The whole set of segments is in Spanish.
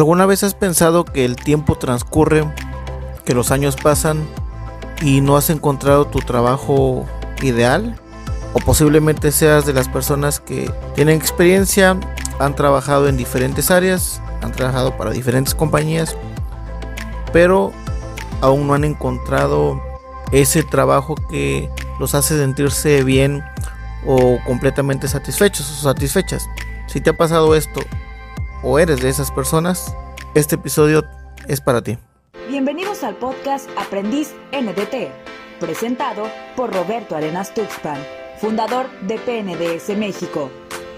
¿Alguna vez has pensado que el tiempo transcurre, que los años pasan y no has encontrado tu trabajo ideal? O posiblemente seas de las personas que tienen experiencia, han trabajado en diferentes áreas, han trabajado para diferentes compañías, pero aún no han encontrado ese trabajo que los hace sentirse bien o completamente satisfechos o satisfechas. Si te ha pasado esto o eres de esas personas, este episodio es para ti. Bienvenidos al podcast Aprendiz NDT, presentado por Roberto Arenas Tuxpan, fundador de PNDS México.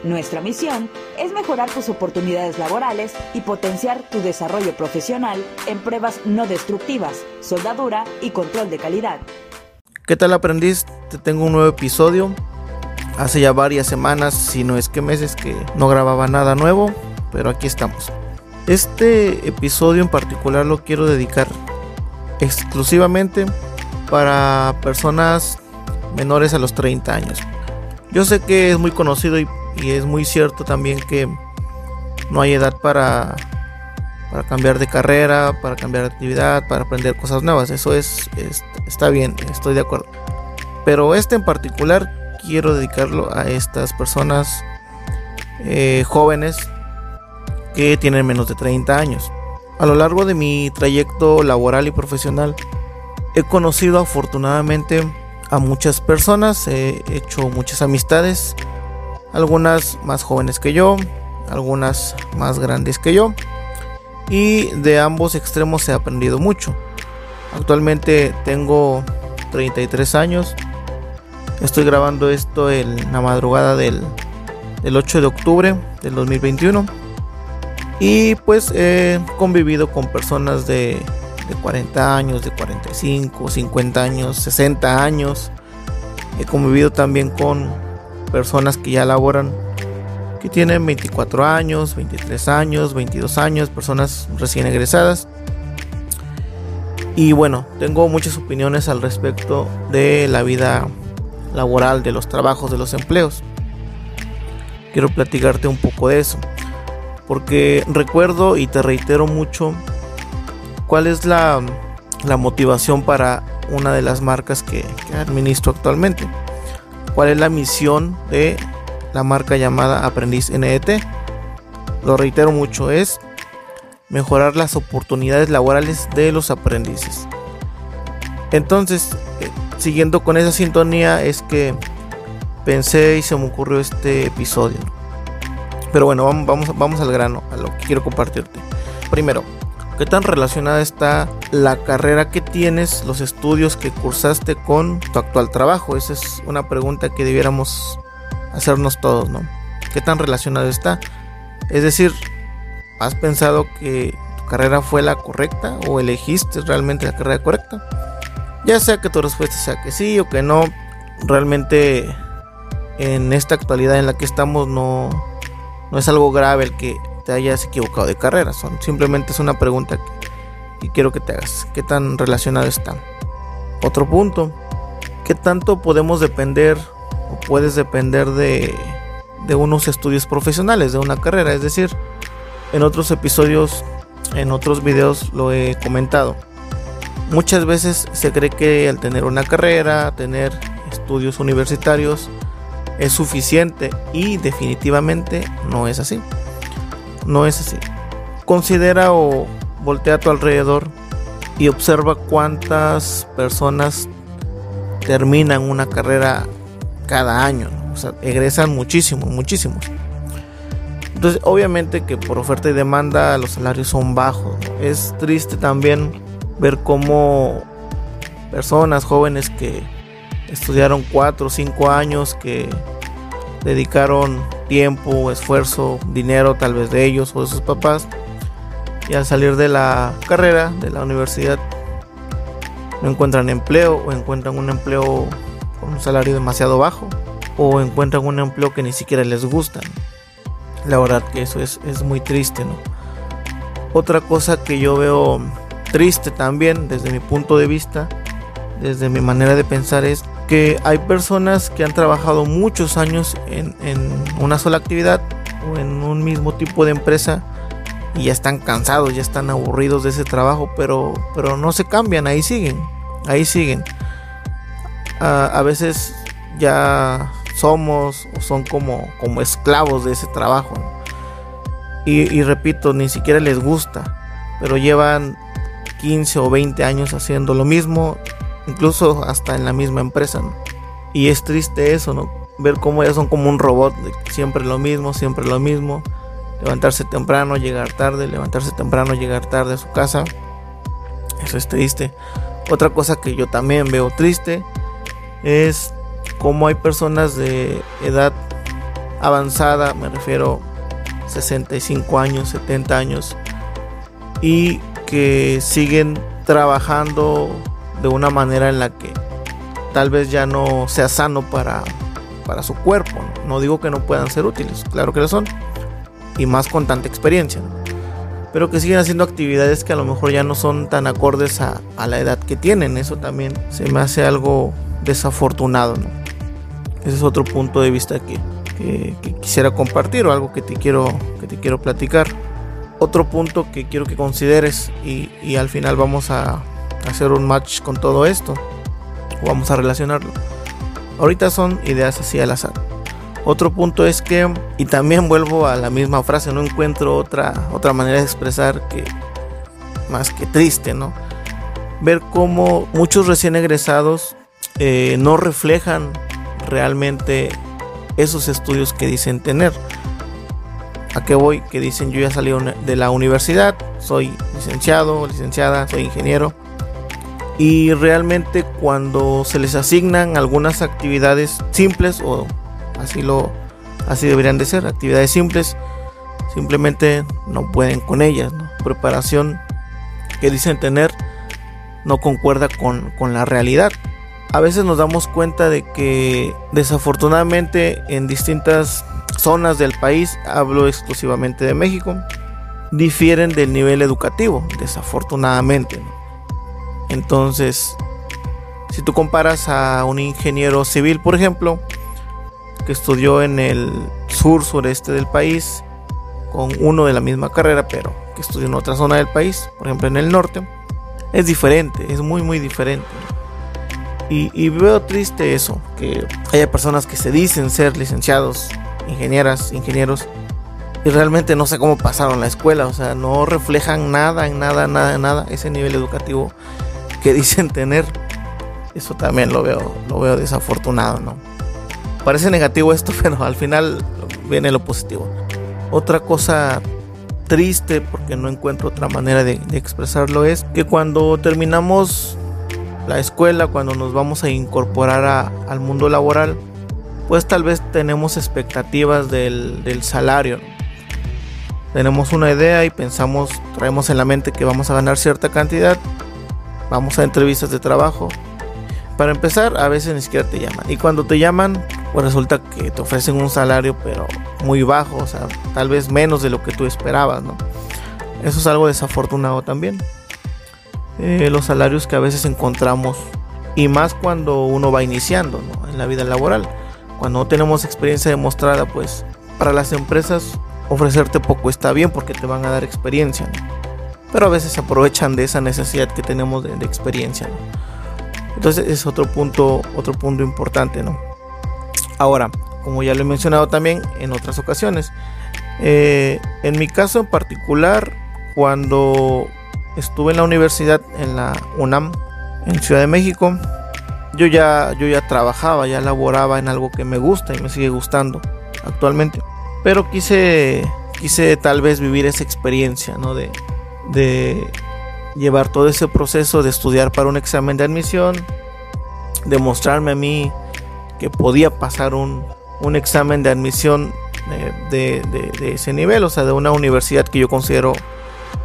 Nuestra misión es mejorar tus oportunidades laborales y potenciar tu desarrollo profesional en pruebas no destructivas, soldadura y control de calidad. ¿Qué tal aprendiz? Te tengo un nuevo episodio. Hace ya varias semanas, si no es que meses, que no grababa nada nuevo pero aquí estamos. Este episodio en particular lo quiero dedicar exclusivamente para personas menores a los 30 años. Yo sé que es muy conocido y, es muy cierto también que no hay edad para, para cambiar de carrera, para cambiar de actividad, para aprender cosas nuevas. Eso es, está bien, estoy de acuerdo. Pero este en particular quiero dedicarlo a estas personas eh, jóvenes que tienen menos de 30 años. A lo largo de mi trayecto laboral y profesional he conocido afortunadamente a muchas personas, he hecho muchas amistades, algunas más jóvenes que yo, algunas más grandes que yo y de ambos extremos he aprendido mucho. Actualmente tengo 33 años, estoy grabando esto en la madrugada del, del 8 de octubre del 2021 y pues he convivido con personas de, 40 años, de 45, 50 años, 60 años. He convivido también con personas que ya laboran, que tienen 24 años, 23 años, 22 años, personas recién egresadas. Y bueno, tengo muchas opiniones al respecto de la vida laboral, de los trabajos, de los empleos. Quiero platicarte un poco de eso porque recuerdo y te reitero mucho cuál es la, motivación para una de las marcas que, administro actualmente. ¿Cuál es la misión de la marca llamada Aprendiz NET? Lo reitero mucho, es mejorar las oportunidades laborales de los aprendices. Entonces, eh, siguiendo con esa sintonía es que pensé y se me ocurrió este episodio. Pero bueno, vamos, vamos, al grano, a lo que quiero compartirte. Primero, ¿qué tan relacionada está la carrera que tienes, los estudios que cursaste con tu actual trabajo? Esa es una pregunta que debiéramos hacernos todos, ¿no? ¿Qué tan relacionado está? Es decir, ¿has pensado que tu carrera fue la correcta o elegiste realmente la carrera correcta? Ya sea que tu respuesta sea que sí o que no, realmente en esta actualidad en la que estamos no, no es algo grave el que te hayas equivocado de carrera, son, simplemente es una pregunta que, quiero que te hagas. ¿Qué tan relacionado está? Otro punto, ¿qué tanto podemos depender o puedes depender de, de unos estudios profesionales, de una carrera? Es decir, en otros episodios, en otros videos lo he comentado. Muchas veces se cree que al tener una carrera, tener estudios universitarios, es suficiente y definitivamente no es así. No es así. Considera o voltea a tu alrededor y observa cuántas personas terminan una carrera cada año. O sea, egresan muchísimos, muchísimos. Entonces, obviamente que por oferta y demanda los salarios son bajos. Es triste también ver cómo personas jóvenes que estudiaron 4 o 5 años que dedicaron tiempo, esfuerzo, dinero tal vez de ellos o de sus papás y al salir de la carrera, de la universidad, no encuentran empleo o encuentran un empleo con un salario demasiado bajo o encuentran un empleo que ni siquiera les gusta. La verdad que eso es, es muy triste, ¿no? Otra cosa que yo veo triste también desde mi punto de vista, desde mi manera de pensar es que hay personas que han trabajado muchos años en, una sola actividad o en un mismo tipo de empresa y ya están cansados, ya están aburridos de ese trabajo, pero, pero no se cambian, ahí siguen, ahí siguen. a veces ya somos o son como, como esclavos de ese trabajo. Y, repito, ni siquiera les gusta, pero llevan 15 o 20 años haciendo lo mismo, incluso hasta en la misma empresa. Y es triste eso, ¿no? Ver cómo ya son como un robot, siempre lo mismo, siempre lo mismo. Levantarse temprano, llegar tarde, levantarse temprano, llegar tarde a su casa. Eso es triste. Otra cosa que yo también veo triste es cómo hay personas de edad avanzada, me refiero 65 años, 70 años, y que siguen trabajando de una manera en la que tal vez ya no sea sano para, para su cuerpo. ¿no? digo que no puedan ser útiles, claro que lo son, y más con tanta experiencia, pero que siguen haciendo actividades que a lo mejor ya no son tan acordes a, a la edad que tienen. Eso también se me hace algo desafortunado. Ese es otro punto de vista que, quisiera compartir o algo que te quiero, que te quiero platicar. Otro punto que quiero que consideres y, al final vamos a hacer un match con todo esto. Vamos a relacionarlo. Ahorita son ideas así al azar. Otro punto es que, y también vuelvo a la misma frase, no encuentro otra, otra manera de expresar que más que triste, ¿no? Ver cómo muchos recién egresados eh, no reflejan realmente esos estudios que dicen tener. ¿A qué voy? Que dicen yo ya salí de la universidad, soy licenciado, licenciada, soy ingeniero. Y realmente cuando se les asignan algunas actividades simples o así lo así deberían de ser, actividades simples, simplemente no pueden con ellas. Preparación que dicen tener no concuerda con, con la realidad a veces nos damos cuenta de que desafortunadamente en distintas zonas del país, hablo exclusivamente de México, difieren del nivel educativo, desafortunadamente. Entonces, si tú comparas a un ingeniero civil, por ejemplo, que estudió en el sur sureste del país, con uno de la misma carrera, pero que estudió en otra zona del país, por ejemplo en el norte, es diferente, es muy muy diferente. Y, veo triste eso, que haya personas que se dicen ser licenciados, ingenieras, ingenieros, y realmente no sé cómo pasaron la escuela, o sea, no reflejan nada, en nada, nada, nada, ese nivel educativo que dicen tener. Eso también lo veo, lo veo desafortunado, ¿no? Parece negativo esto, pero al final viene lo positivo. Otra cosa triste, porque no encuentro otra manera de expresarlo, es que cuando terminamos la escuela, cuando nos vamos a incorporar al mundo laboral, pues tal vez tenemos expectativas del, salario. Tenemos una idea y pensamos, traemos en la mente que vamos a ganar cierta cantidad, vamos a entrevistas de trabajo. Para empezar, a veces ni siquiera te llaman. Y cuando te llaman, pues resulta que te ofrecen un salario, pero muy bajo, o sea, tal vez menos de lo que tú esperabas, ¿no? Eso es algo desafortunado también. Eh, los salarios que a veces encontramos y más cuando uno va iniciando en la vida laboral. Cuando no tenemos experiencia demostrada, pues para las empresas ofrecerte poco está bien porque te van a dar experiencia, pero a veces se aprovechan de esa necesidad que tenemos de, experiencia. Entonces es otro punto, otro punto importante, ¿no? Ahora, como ya lo he mencionado también en otras ocasiones, eh, en mi caso en particular, cuando estuve en la universidad en la UNAM en Ciudad de México. Yo ya, yo ya trabajaba, ya laboraba en algo que me gusta y me sigue gustando actualmente. Pero quise, quise tal vez vivir esa experiencia, ¿no? De, de llevar todo ese proceso de estudiar para un examen de admisión, demostrarme a mí que podía pasar un, un examen de admisión de, de, ese nivel, o sea, de una universidad que yo considero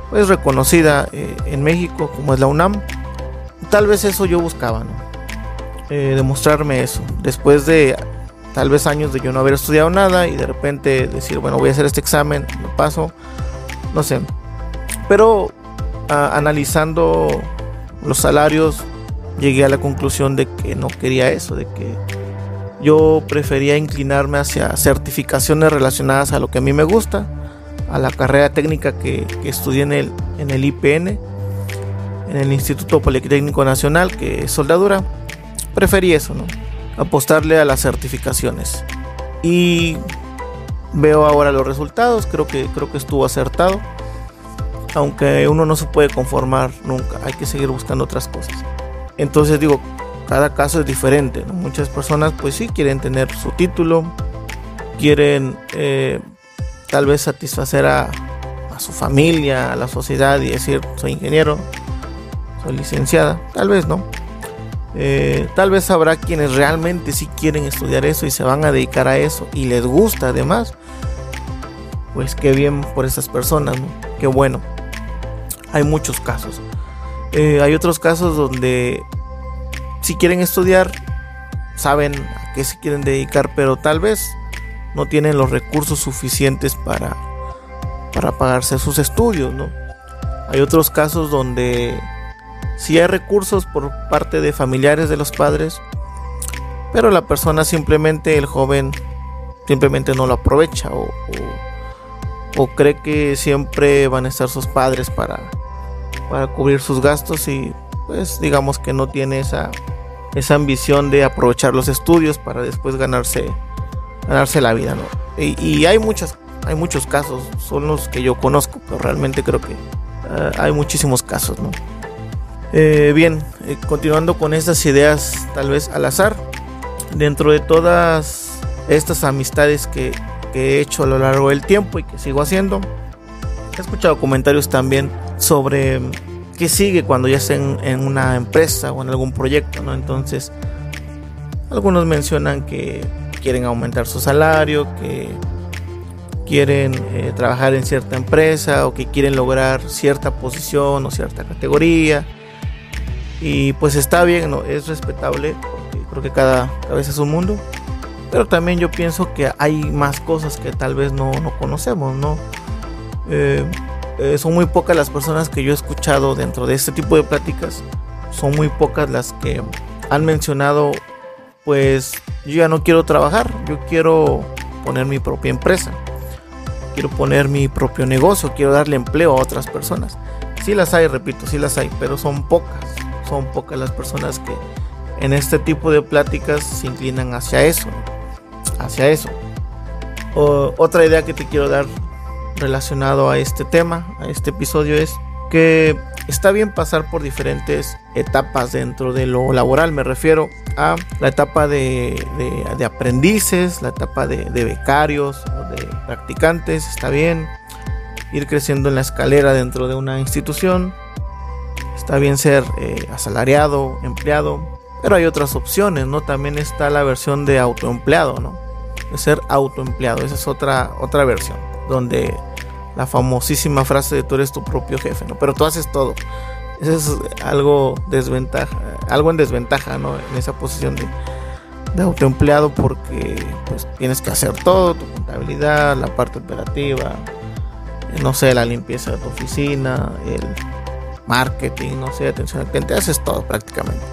pues reconocida eh, en México como es la UNAM. Tal vez eso yo buscaba. Eh, demostrarme eso. Después de tal vez años de yo no haber estudiado nada y de repente decir, bueno, voy a hacer este examen, lo paso, no sé. Pero analizando los salarios, llegué a la conclusión de que no quería eso, de que yo prefería inclinarme hacia certificaciones relacionadas a lo que a mí me gusta a la carrera técnica que, estudié en el, en el IPN, en el Instituto Politécnico Nacional, que es soldadura, preferí eso, ¿no? Apostarle a las certificaciones. Y veo ahora los resultados, creo que, creo que estuvo acertado. Aunque uno no se puede conformar nunca, hay que seguir buscando otras cosas. Entonces digo, cada caso es diferente. Muchas personas pues sí quieren tener su título, quieren eh, tal vez satisfacer a, su familia, a la sociedad y decir soy ingeniero, soy licenciada, tal vez no. Eh, tal vez habrá quienes realmente sí quieren estudiar eso y se van a dedicar a eso y les gusta además. Pues qué bien por esas personas, ¿no? Qué bueno. Hay muchos casos. Eh, hay otros casos donde si quieren estudiar, saben a qué se quieren dedicar, pero tal vez no tienen los recursos suficientes para, para pagarse sus estudios, ¿no? Hay otros casos donde si hay recursos por parte de familiares de los padres, pero la persona simplemente, el joven, simplemente no lo aprovecha cree que siempre van a estar sus padres para, para cubrir sus gastos y pues digamos que no tiene esa, esa ambición de aprovechar los estudios para después ganarse, ganarse la vida, ¿no? Y, hay, muchas, hay muchos casos, son los que yo conozco, pero realmente creo que eh, hay muchísimos casos, ¿no? Eh, bien, eh, continuando con estas ideas tal vez al azar, dentro de todas estas amistades que, he hecho a lo largo del tiempo y que sigo haciendo, he escuchado comentarios también sobre qué sigue cuando ya estén en una empresa o en algún proyecto, ¿no? Entonces, algunos mencionan que quieren aumentar su salario, que quieren eh, trabajar en cierta empresa o que quieren lograr cierta posición o cierta categoría y pues está bien, ¿no? es respetable, porque creo que cada cabeza es un mundo. Pero también yo pienso que hay más cosas que tal vez no, no conocemos, ¿no? Eh, eh, son muy pocas las personas que yo he escuchado dentro de este tipo de pláticas. Son muy pocas las que han mencionado, pues yo ya no quiero trabajar, yo quiero poner mi propia empresa. Quiero poner mi propio negocio, quiero darle empleo a otras personas. Sí las hay, repito, sí las hay, pero son pocas son pocas las personas que en este tipo de pláticas se inclinan hacia eso, hacia eso. otra idea que te quiero dar relacionado a este tema, a este episodio es que está bien pasar por diferentes etapas dentro de lo laboral. Me refiero a la etapa de, aprendices, la etapa de, becarios o de practicantes. Está bien ir creciendo en la escalera dentro de una institución. Está bien ser eh, asalariado, empleado, pero hay otras opciones, ¿no? También está la versión de autoempleado, ¿no? De ser autoempleado, esa es otra, otra versión, donde la famosísima frase de tú eres tu propio jefe, ¿no? Pero tú haces todo. Eso es algo desventaja, algo en desventaja, ¿no? En esa posición de, de autoempleado porque pues tienes que hacer todo, tu contabilidad, la parte operativa, no sé, la limpieza de tu oficina, el marketing, no sé, atención al cliente, haces todo prácticamente.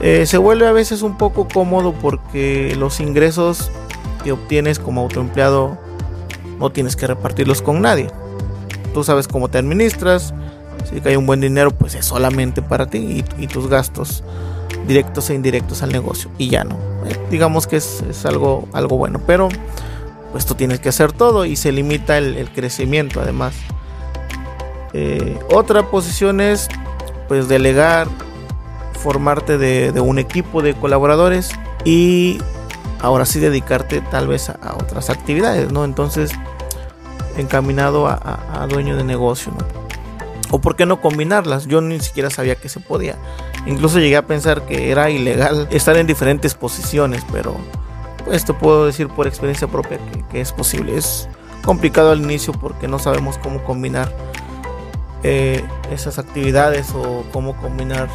Eh, se vuelve a veces un poco cómodo porque los ingresos que obtienes como autoempleado no tienes que repartirlos con nadie. Tú sabes cómo te administras, si hay un buen dinero, pues es solamente para ti y, tus gastos directos e indirectos al negocio y ya no. Eh, digamos que es, algo, algo bueno, pero pues tú tienes que hacer todo y se limita el crecimiento además. Eh, otra posición es pues delegar, formarte de, un equipo de colaboradores y ahora sí dedicarte tal vez a, otras actividades, ¿no? Entonces, encaminado a, dueño de negocio, ¿no? O por qué no combinarlas, yo ni siquiera sabía que se podía. Incluso llegué a pensar que era ilegal estar en diferentes posiciones, pero te puedo decir por experiencia propia que, que es posible. Es complicado al inicio porque no sabemos cómo combinar eh, esas actividades o cómo combinar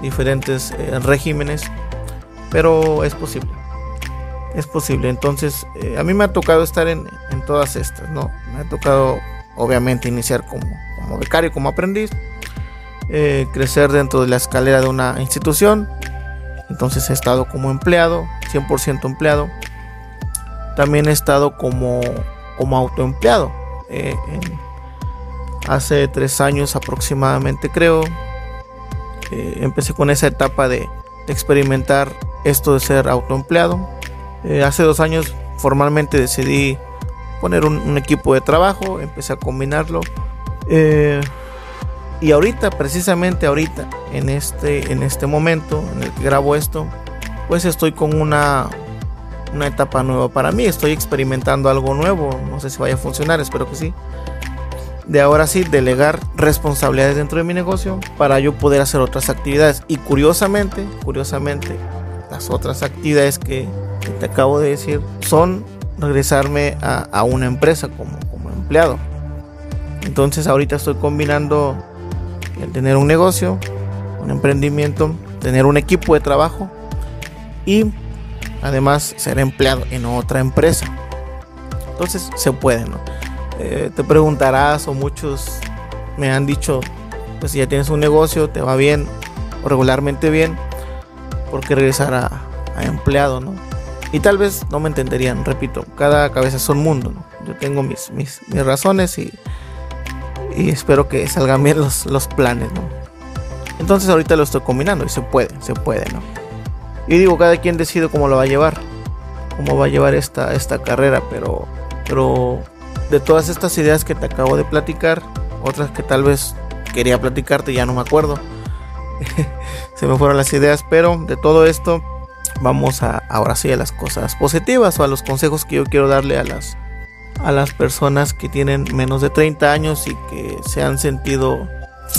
diferentes eh, regímenes, pero es posible. Es posible. Entonces, eh, a mí me ha tocado estar en, todas estas, ¿no? Me ha tocado, obviamente, iniciar como, como becario, como aprendiz, crecer dentro de la escalera de una institución. Entonces, he estado como empleado, 100% empleado. También he estado como, como autoempleado eh, hace tres años aproximadamente creo. Eh, empecé con esa etapa de, experimentar esto de ser autoempleado. Eh, hace dos años formalmente decidí poner un, equipo de trabajo, empecé a combinarlo. y ahorita, precisamente ahorita, en este, en este momento en el que grabo esto, pues estoy con una, una etapa nueva para mí. Estoy experimentando algo nuevo. No sé si vaya a funcionar, espero que sí. De ahora sí, delegar responsabilidades dentro de mi negocio para yo poder hacer otras actividades. Y curiosamente, curiosamente, las otras actividades que, te acabo de decir son regresarme a, una empresa como, empleado. Entonces ahorita estoy combinando el tener un negocio, un emprendimiento, tener un equipo de trabajo y además ser empleado en otra empresa. Entonces se puede, ¿no? Eh, te preguntarás o muchos me han dicho, pues si ya tienes un negocio, te va bien o regularmente bien, ¿por qué regresar a, empleado, no? Y tal vez no me entenderían, repito, cada cabeza es un mundo, ¿no? Yo tengo mis, mis, razones y, y, espero que salgan bien los, los planes, ¿no? Entonces ahorita lo estoy combinando y se puede, se puede, ¿no? Y digo, cada quien decide cómo lo va a llevar, cómo va a llevar esta, esta carrera, pero, pero de todas estas ideas que te acabo de platicar, otras que tal vez quería platicarte, ya no me acuerdo. Se me fueron las ideas, pero de todo esto vamos a ahora sí a las cosas positivas o a los consejos que yo quiero darle a las a las personas que tienen menos de 30 años y que se han sentido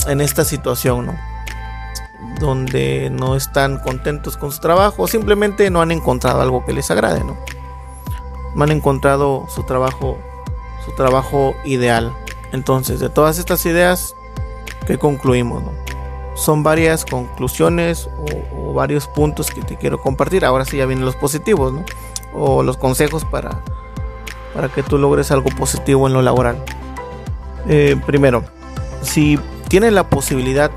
en esta situación, ¿no? donde no están contentos con su trabajo o simplemente no han encontrado algo que les agrade, ¿no? No han encontrado su trabajo, su trabajo ideal. Entonces, de todas estas ideas, ¿qué concluimos? Son varias conclusiones o, varios puntos que te quiero compartir. Ahora sí ya vienen los positivos, ¿no? O los consejos para, para que tú logres algo positivo en lo laboral. Eh, primero, si tienes la posibilidad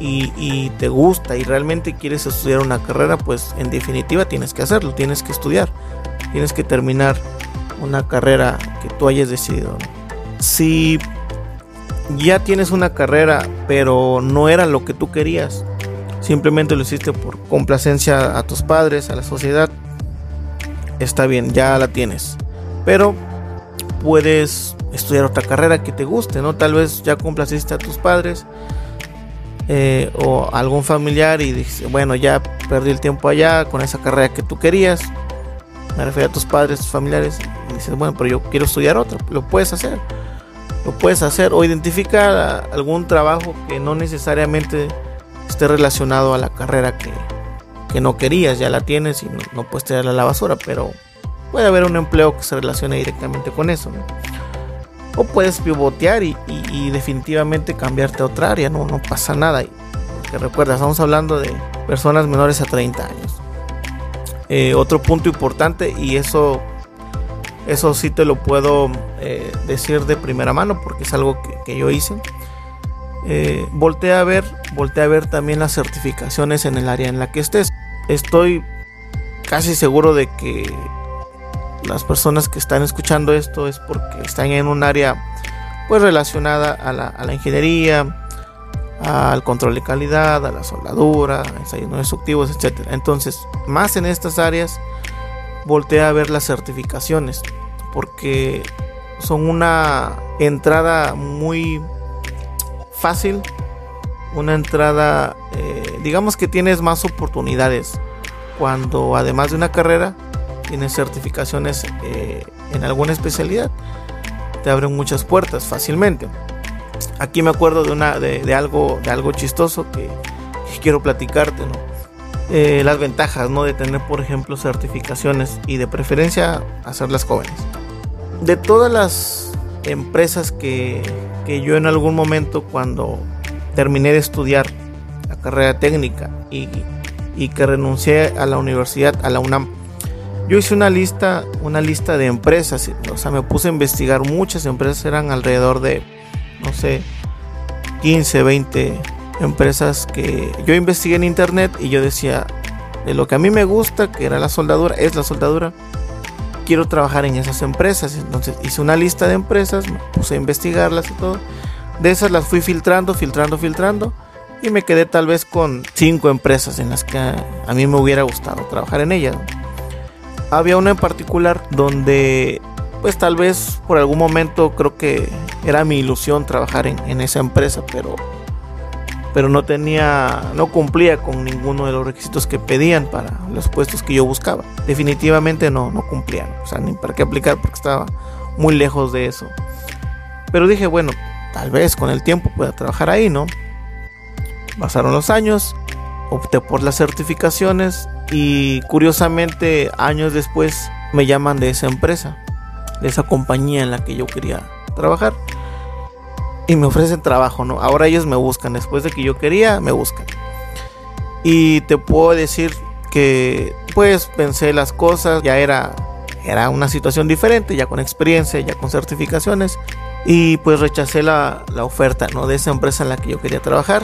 y, te gusta y realmente quieres estudiar una carrera, pues en definitiva tienes que hacerlo, tienes que estudiar, tienes que terminar una carrera que tú hayas decidido. Si ya tienes una carrera, pero no era lo que tú querías, simplemente lo hiciste por complacencia a tus padres, a la sociedad, está bien, ya la tienes. Pero puedes estudiar otra carrera que te guste, ¿no? Tal vez ya complaciste a tus padres eh, o algún familiar y dice, bueno, ya perdí el tiempo allá con esa carrera que tú querías. Me refiero a tus padres, tus familiares. Y dices, bueno, pero yo quiero estudiar otra. Lo puedes hacer. Lo puedes hacer. O identificar algún trabajo que no necesariamente esté relacionado a la carrera que, que no querías. Ya la tienes y no, puedes tirarla a la basura. Pero puede haber un empleo que se relacione directamente con eso. O puedes pivotear y, definitivamente cambiarte a otra área, no, no pasa nada. Que recuerda, estamos hablando de personas menores a 30 años. Eh, otro punto importante, y eso, eso sí te lo puedo eh, decir de primera mano porque es algo que, yo hice. Eh, voltea a ver, voltea a ver también las certificaciones en el área en la que estés. Estoy casi seguro de que las personas que están escuchando esto es porque están en un área pues relacionada a la, ingeniería, al control de calidad, a la soldadura, ensayos no destructivos, etc. Entonces, más en estas áreas, voltea a ver las certificaciones, porque son una entrada muy fácil, una entrada, eh, digamos que tienes más oportunidades cuando además de una carrera, tienes certificaciones eh, en alguna especialidad, te abren muchas puertas fácilmente. Aquí me acuerdo de, una, de, algo, de algo chistoso que, quiero platicarte, eh, las ventajas ¿no? de tener, por ejemplo, certificaciones y de preferencia hacerlas jóvenes. De todas las empresas que, que yo en algún momento cuando terminé de estudiar la carrera técnica y, y que renuncié a la universidad, a la UNAM, yo hice una lista, una lista de empresas, o sea, me puse a investigar muchas empresas, eran alrededor de, no sé, 15, 20 empresas que yo investigué en internet y yo decía, de lo que a mí me gusta, que era la soldadura, es la soldadura, quiero trabajar en esas empresas. Entonces hice una lista de empresas, me puse a investigarlas y todo. De esas las fui filtrando, filtrando, filtrando. Y me quedé tal vez con cinco empresas en las que a, mí me hubiera gustado trabajar en ellas. Había una en particular donde pues tal vez por algún momento creo que era mi ilusión trabajar en, en esa empresa, pero pero no tenía, no cumplía con ninguno de los requisitos que pedían para los puestos que yo buscaba. Definitivamente no, no cumplían, o sea, ni para qué aplicar porque estaba muy lejos de eso. Pero dije, bueno, tal vez con el tiempo pueda trabajar ahí, ¿no? Pasaron los años, opté por las certificaciones y curiosamente años después me llaman de esa empresa, de esa compañía en la que yo quería trabajar y me ofrecen trabajo, ¿no? Ahora ellos me buscan, después de que yo quería, me buscan. Y te puedo decir que pues pensé las cosas, ya era era una situación diferente, ya con experiencia, ya con certificaciones y pues rechacé la, la oferta, ¿no? De esa empresa en la que yo quería trabajar.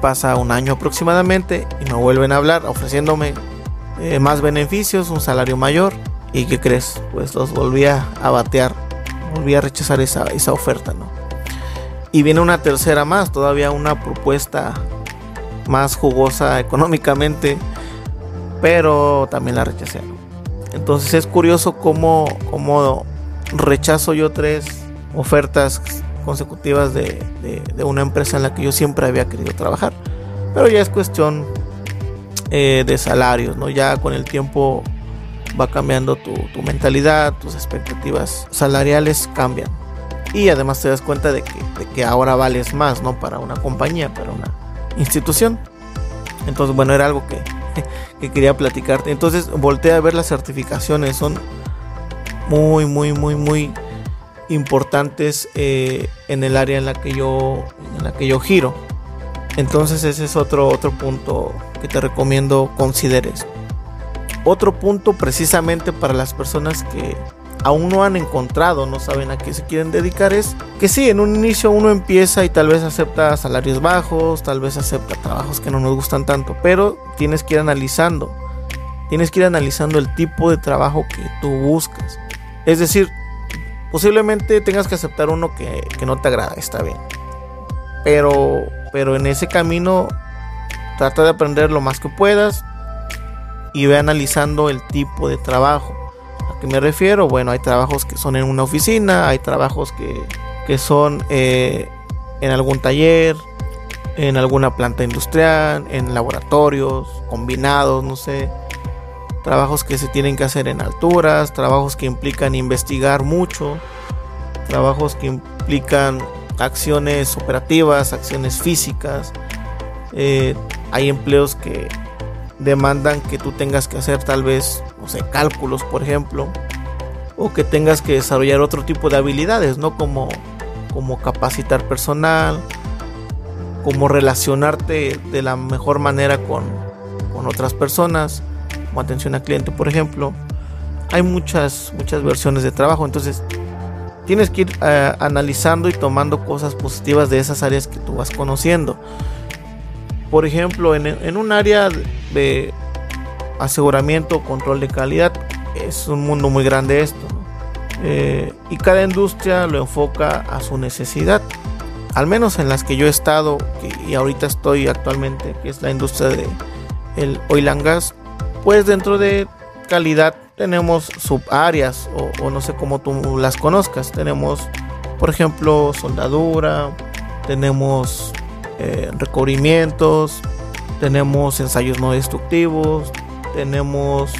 Pasa un año aproximadamente y me vuelven a hablar ofreciéndome eh, más beneficios, un salario mayor. ¿Y qué crees? Pues los volví a, batear, volví a rechazar esa, esa oferta, ¿no? Y viene una tercera más, todavía una propuesta más jugosa económicamente, pero también la rechacé. Entonces es curioso cómo, cómo rechazo yo tres ofertas consecutivas de, una empresa en la que yo siempre había querido trabajar. Pero ya es cuestión eh, de salarios, ¿no? Ya con el tiempo va cambiando tu, tu mentalidad, tus expectativas salariales cambian y además te das cuenta de que, ahora vales más, ¿no? Para una compañía, para una institución. Entonces, bueno, era algo que, que quería platicarte. Entonces, volteé a ver las certificaciones, son muy, muy, muy, muy importantes eh, en el área en la que yo, en la que yo giro. Entonces, ese es otro, otro punto que te recomiendo consideres. Otro punto precisamente para las personas que, aún no han encontrado, no saben a qué se quieren dedicar, es que sí, en un inicio uno empieza y tal vez acepta salarios bajos, tal vez acepta trabajos que no nos gustan tanto, pero tienes que ir analizando, tienes que ir analizando el tipo de trabajo que tú buscas. Es decir, posiblemente tengas que aceptar uno que, no te agrada, está bien. Pero, pero en ese camino trata de aprender lo más que puedas y ve analizando el tipo de trabajo qué me refiero? Bueno, hay trabajos que son en una oficina, hay trabajos que, son eh, en algún taller, en alguna planta industrial, en laboratorios, combinados, no sé. Trabajos que se tienen que hacer en alturas, trabajos que implican investigar mucho, trabajos que implican acciones operativas, acciones físicas. Eh, hay empleos que demandan que tú tengas que hacer tal vez no sé, cálculos, por ejemplo, o que tengas que desarrollar otro tipo de habilidades, ¿no? Como, como capacitar personal, como relacionarte de la mejor manera con, con otras personas, como atención al cliente, por ejemplo. Hay muchas, muchas versiones de trabajo, entonces tienes que ir eh, analizando y tomando cosas positivas de esas áreas que tú vas conociendo. Por ejemplo, en, un área de, aseguramiento, control de calidad. Es un mundo muy grande esto. Eh, y cada industria lo enfoca a su necesidad. Al menos en las que yo he estado y ahorita estoy actualmente, que es la industria de el oil and gas, pues dentro de calidad tenemos subáreas o, o no sé cómo tú las conozcas. Tenemos, por ejemplo, soldadura, tenemos eh, recubrimientos, tenemos ensayos no destructivos, tenemos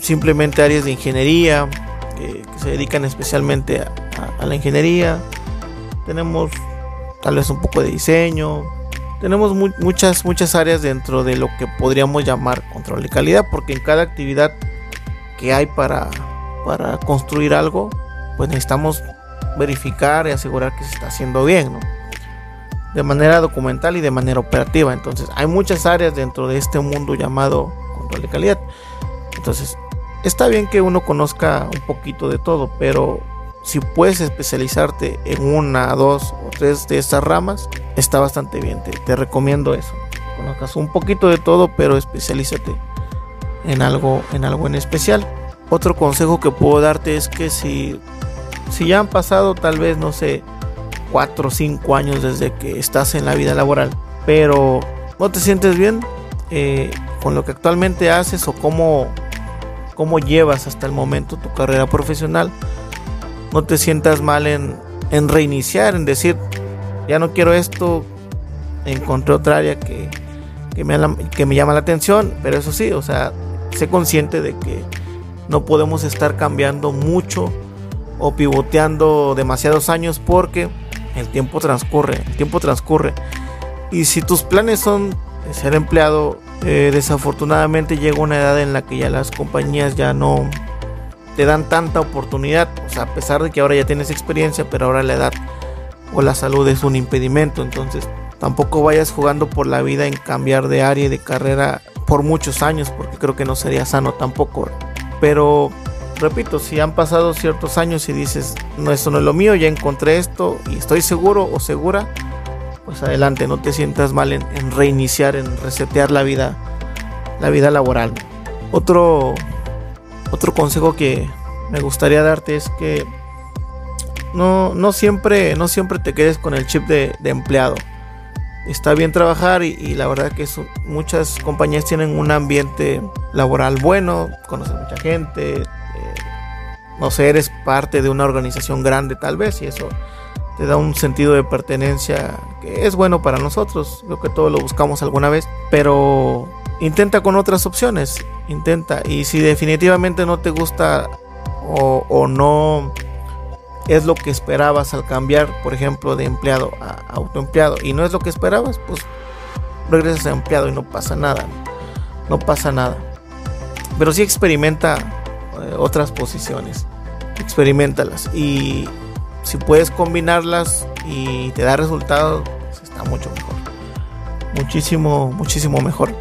simplemente áreas de ingeniería que, se dedican especialmente a, la ingeniería. Tenemos tal vez un poco de diseño. Tenemos muchas, muchas áreas dentro de lo que podríamos llamar control de calidad, porque en cada actividad que hay para, para construir algo, pues necesitamos verificar y asegurar que se está haciendo bien, De manera documental y de manera operativa. Entonces, hay muchas áreas dentro de este mundo llamado de calidad. Entonces, está bien que uno conozca un poquito de todo, pero si puedes especializarte en una, dos o tres de estas ramas, está bastante bien. Te, recomiendo eso. Conozcas un poquito de todo, pero especialízate en algo, en algo en especial. otro consejo que puedo darte es que si, si ya han pasado tal vez, no sé, 4 o 5 años desde que estás en la vida laboral, pero no te sientes bien eh, con lo que actualmente haces o cómo, cómo llevas hasta el momento tu carrera profesional, no te sientas mal en, en reiniciar, en decir, ya no quiero esto, encontré otra área que, que, me, que me llama la atención, pero eso sí, o sea, sé consciente de que no podemos estar cambiando mucho o pivoteando demasiados años porque el tiempo transcurre, el tiempo transcurre. Y si tus planes son ser empleado, eh, desafortunadamente llega una edad en la que ya las compañías ya no te dan tanta oportunidad. O sea, a pesar de que ahora ya tienes experiencia, pero ahora la edad o la salud es un impedimento. Entonces, tampoco vayas jugando por la vida en cambiar de área y de carrera por muchos años, porque creo que no sería sano tampoco. Pero repito, si han pasado ciertos años y dices, no, esto no es lo mío, ya encontré esto y estoy seguro o segura, pues adelante, no te sientas mal en, reiniciar, en resetear la vida, la vida laboral. Otro, otro consejo que me gustaría darte es que no, no, siempre, no siempre te quedes con el chip de, empleado. Está bien trabajar y, la verdad que muchas compañías tienen un ambiente laboral bueno, conoces mucha gente, no sé, eres parte de una organización grande tal vez y eso te da un sentido de pertenencia que es bueno para nosotros. Creo que todos lo buscamos alguna vez, pero intenta con otras opciones, intenta. Y si definitivamente no te gusta o, no es lo que esperabas al cambiar, por ejemplo, de empleado a autoempleado y no es lo que esperabas, pues regresas a empleado y no pasa nada. No pasa nada. Pero sí experimenta eh, otras posiciones. Experimentalas. Y si puedes combinarlas y te da resultados, pues está mucho mejor. Muchísimo, muchísimo mejor.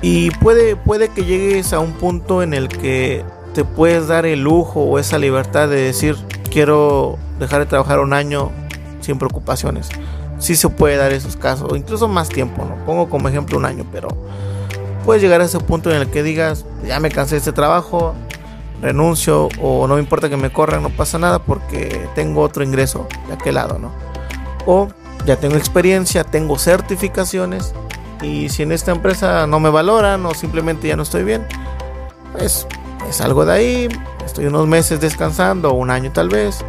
Y puede, puede que llegues a un punto en el que te puedes dar el lujo o esa libertad de decir, quiero dejar de trabajar un año sin preocupaciones. Sí se puede dar esos casos, o incluso más tiempo, ¿no? Pongo como ejemplo un año, pero puedes llegar a ese punto en el que digas, ya me cansé de este trabajo, renuncio o no me importa que me corran, no pasa nada porque tengo otro ingreso de aquel lado, ¿no? O ya tengo experiencia, tengo certificaciones y si en esta empresa no me valoran o simplemente ya no estoy bien, pues es algo de ahí, estoy unos meses descansando, un año tal vez,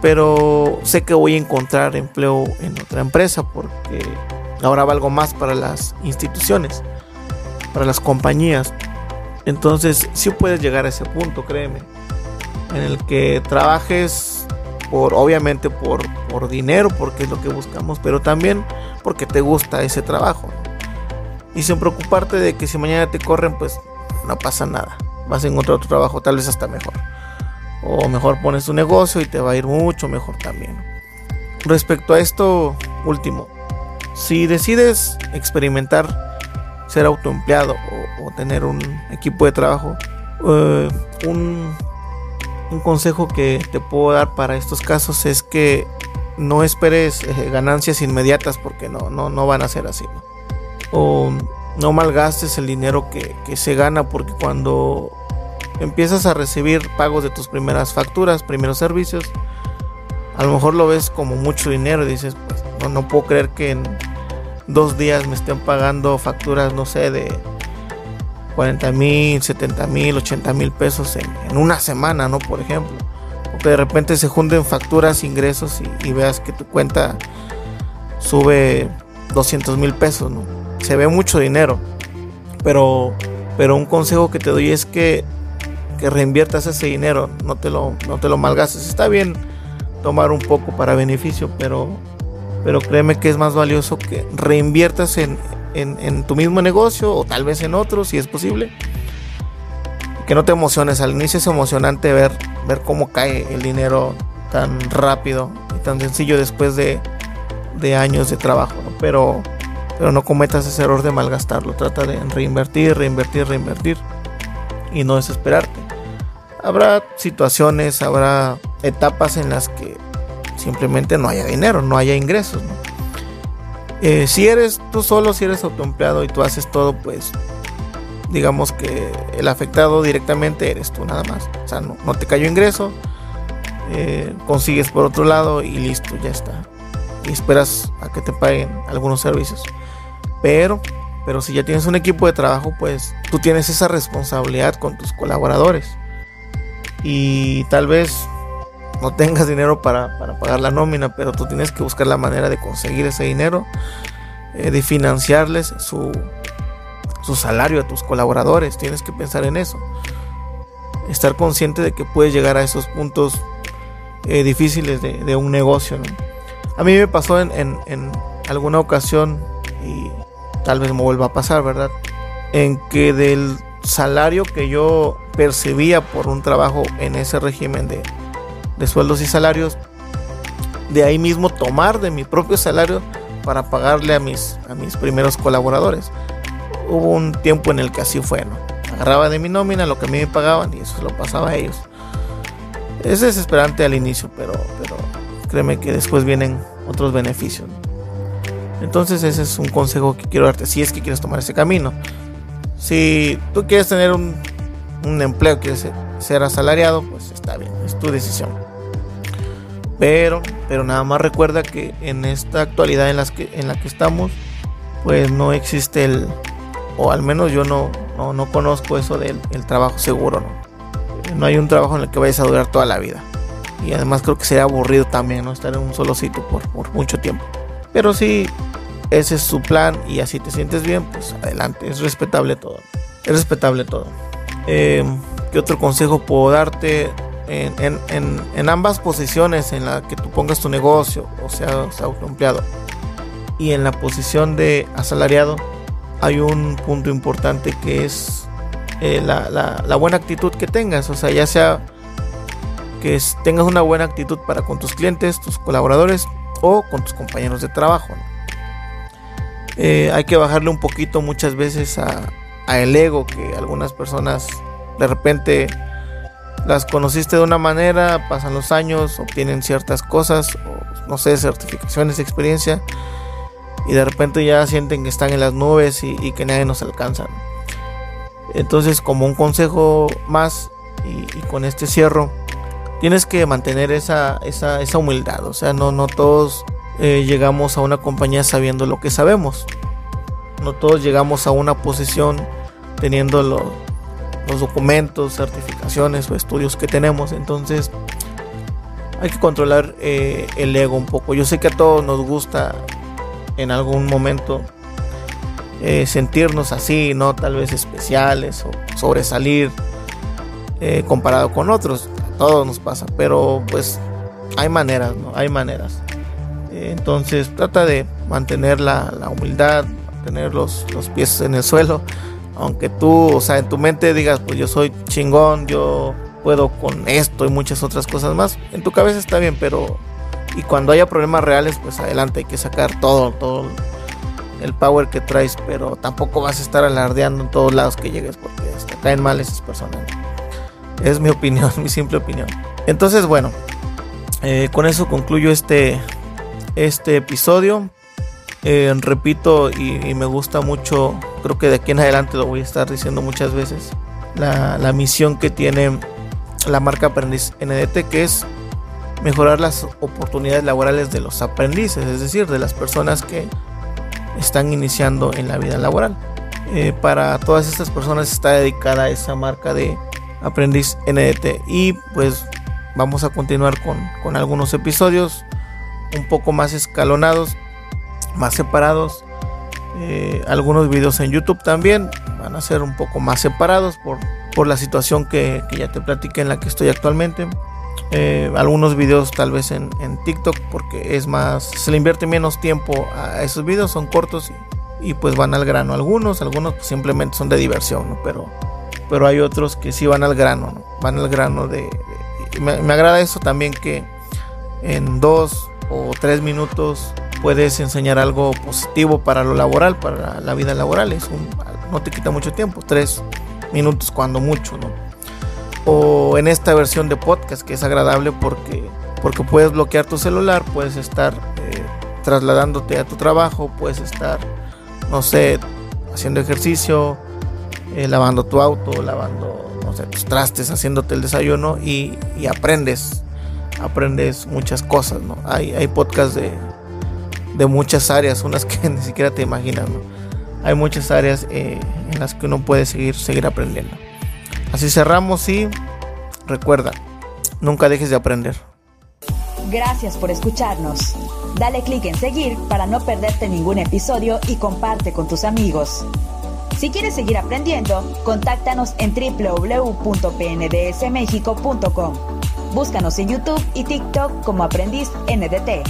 pero sé que voy a encontrar empleo en otra empresa porque ahora valgo más para las instituciones, para las compañías. Entonces, sí puedes llegar a ese punto, créeme, en el que trabajes por, obviamente, por, por dinero, porque es lo que buscamos, pero también porque te gusta ese trabajo. Y sin preocuparte de que si mañana te corren, pues no pasa nada. Vas a encontrar otro trabajo, tal vez hasta mejor. O mejor pones tu negocio y te va a ir mucho mejor también. Respecto a esto último, si decides experimentar ser autoempleado o, tener un equipo de trabajo, eh, un, consejo que te puedo dar para estos casos es que no esperes eh, ganancias inmediatas porque no, no, no van a ser así. O no malgastes el dinero que, que se gana porque cuando empiezas a recibir pagos de tus primeras facturas, primeros servicios, a lo mejor lo ves como mucho dinero y dices, pues no, no puedo creer que en dos días me estén pagando facturas, no sé, de 40 mil, 70 mil, 80 mil pesos en, una semana, ¿no? Por ejemplo. O que de repente se junten facturas, ingresos y, veas que tu cuenta sube 200 mil pesos, ¿no? Se ve mucho dinero. Pero, pero un consejo que te doy es que, que reinviertas ese dinero, no te, lo, no te lo malgastes. Está bien tomar un poco para beneficio, pero pero créeme que es más valioso que reinviertas en, tu mismo negocio o tal vez en otro si es posible. Que no te emociones, al inicio es emocionante ver, ver cómo cae el dinero tan rápido y tan sencillo después de, años de trabajo, pero, pero no cometas ese error de malgastarlo, trata de reinvertir, reinvertir, reinvertir y no desesperarte. Habrá situaciones, habrá etapas en las que simplemente no haya dinero, no haya ingresos. Eh, si eres tú solo, si eres autoempleado y tú haces todo, pues digamos que el afectado directamente eres tú nada más. O sea, no, te cayó ingreso, eh, consigues por otro lado y listo, ya está. Y esperas a que te paguen algunos servicios. Pero, pero si ya tienes un equipo de trabajo, pues tú tienes esa responsabilidad con tus colaboradores. Y tal vez no tengas dinero para, pagar la nómina, pero tú tienes que buscar la manera de conseguir ese dinero, eh, de financiarles su, su salario a tus colaboradores. Tienes que pensar en eso. Estar consciente de que puedes llegar a esos puntos eh, difíciles de, un negocio. A mí me pasó en, en, alguna ocasión, y tal vez me vuelva a pasar, ¿verdad? En que del salario que yo percibía por un trabajo en ese régimen de, de sueldos y salarios, de ahí mismo tomar de mi propio salario para pagarle a mis, a mis primeros colaboradores hubo un tiempo en el que así fue, ¿no? Agarraba de mi nómina lo que a mí me pagaban y eso lo pasaba a ellos. Es desesperante al inicio, pero, pero créeme que después vienen otros beneficios. Entonces ese es un consejo que quiero darte si es que quieres tomar ese camino. Si tú quieres tener un, un empleo, quieres ser, asalariado, pues está bien, es tu decisión. Pero, pero nada más recuerda que en esta actualidad en, las que, en la que estamos, pues no existe el, o al menos yo no, no, conozco eso del trabajo seguro, ¿no? No hay un trabajo en el que vayas a durar toda la vida. Y además creo que sería aburrido también, ¿no? Estar en un solo sitio por, mucho tiempo. Pero si ese es su plan y así te sientes bien, pues adelante, es respetable todo. Es respetable todo. Eh, ¿Qué otro consejo puedo darte? En, ambas posiciones en la que tú pongas tu negocio, o sea, autoempleado, y en la posición de asalariado, hay un punto importante que es eh, la, buena actitud que tengas. O sea, ya sea que tengas una buena actitud para con tus clientes, tus colaboradores o con tus compañeros de trabajo. Eh, hay que bajarle un poquito muchas veces a, el ego que algunas personas de repente las conociste de una manera, pasan los años, obtienen ciertas cosas, no sé, certificaciones, experiencia y de repente ya sienten que están en las nubes y, que nadie nos alcanza. Entonces, como un consejo más, y, con este cierro, tienes que mantener esa, esa, esa humildad. O sea, no, no todos eh, llegamos a una compañía sabiendo lo que sabemos. No todos llegamos a una posición teniendo los documentos, certificaciones o estudios que tenemos. Entonces, hay que controlar eh, el ego un poco. Yo sé que a todos nos gusta en algún momento eh, sentirnos así, ¿no? Tal vez especiales o sobresalir eh, comparado con otros. todo nos pasa, pero pues hay maneras, ¿no? Hay maneras. Entonces trata de mantener la, humildad, mantener los, los, pies en el suelo. Aunque tú, o sea, en tu mente digas, pues yo soy chingón, yo puedo con esto y muchas otras cosas más. En tu cabeza está bien, pero y cuando haya problemas reales, pues adelante, hay que sacar todo, todo el power que traes, pero tampoco vas a estar alardeando en todos lados que llegues porque te caen mal esas personas. Es mi opinión, mi simple opinión. Entonces, bueno, eh, con eso concluyo este, este episodio. Eh, repito y, me gusta mucho, creo que de aquí en adelante lo voy a estar diciendo muchas veces, la, la misión que tiene la marca Aprendiz NDT, que es mejorar las oportunidades laborales de los aprendices, es decir, de las personas que están iniciando en la vida laboral. Eh, para todas estas personas está dedicada esa marca de aprendiz NDT y pues vamos a continuar con, con algunos episodios un poco más escalonados, más separados. Eh, algunos videos en YouTube también van a ser un poco más separados por, por la situación que, que ya te platiqué en la que estoy actualmente. Eh, algunos videos tal vez en, TikTok porque es más, se le invierte menos tiempo a esos videos, son cortos y, pues van al grano. Algunos, algunos simplemente son de diversión, pero, pero hay otros que sí van al grano, van al grano de... me, agrada eso también que en dos o tres minutos puedes enseñar algo positivo para lo laboral, para la vida laboral. Es un, no te quita mucho tiempo, tres minutos cuando mucho, ¿no? o en esta versión de podcast que es agradable porque, porque puedes bloquear tu celular, puedes estar eh, trasladándote a tu trabajo, puedes estar, no sé, haciendo ejercicio eh, lavando tu auto, lavando no sé, tus trastes, haciéndote el desayuno y, y aprendes, aprendes muchas cosas, ¿no? Hay, hay podcasts de, de muchas áreas, unas que ni siquiera te imaginas. Hay muchas áreas eh, en las que uno puede seguir, seguir aprendiendo. Así cerramos y recuerda, nunca dejes de aprender. Gracias por escucharnos. Dale clic en seguir para no perderte ningún episodio y comparte con tus amigos. Si quieres seguir aprendiendo, contáctanos en www.pndsmexico.com. Búscanos en YouTube y TikTok como Aprendiz NDT.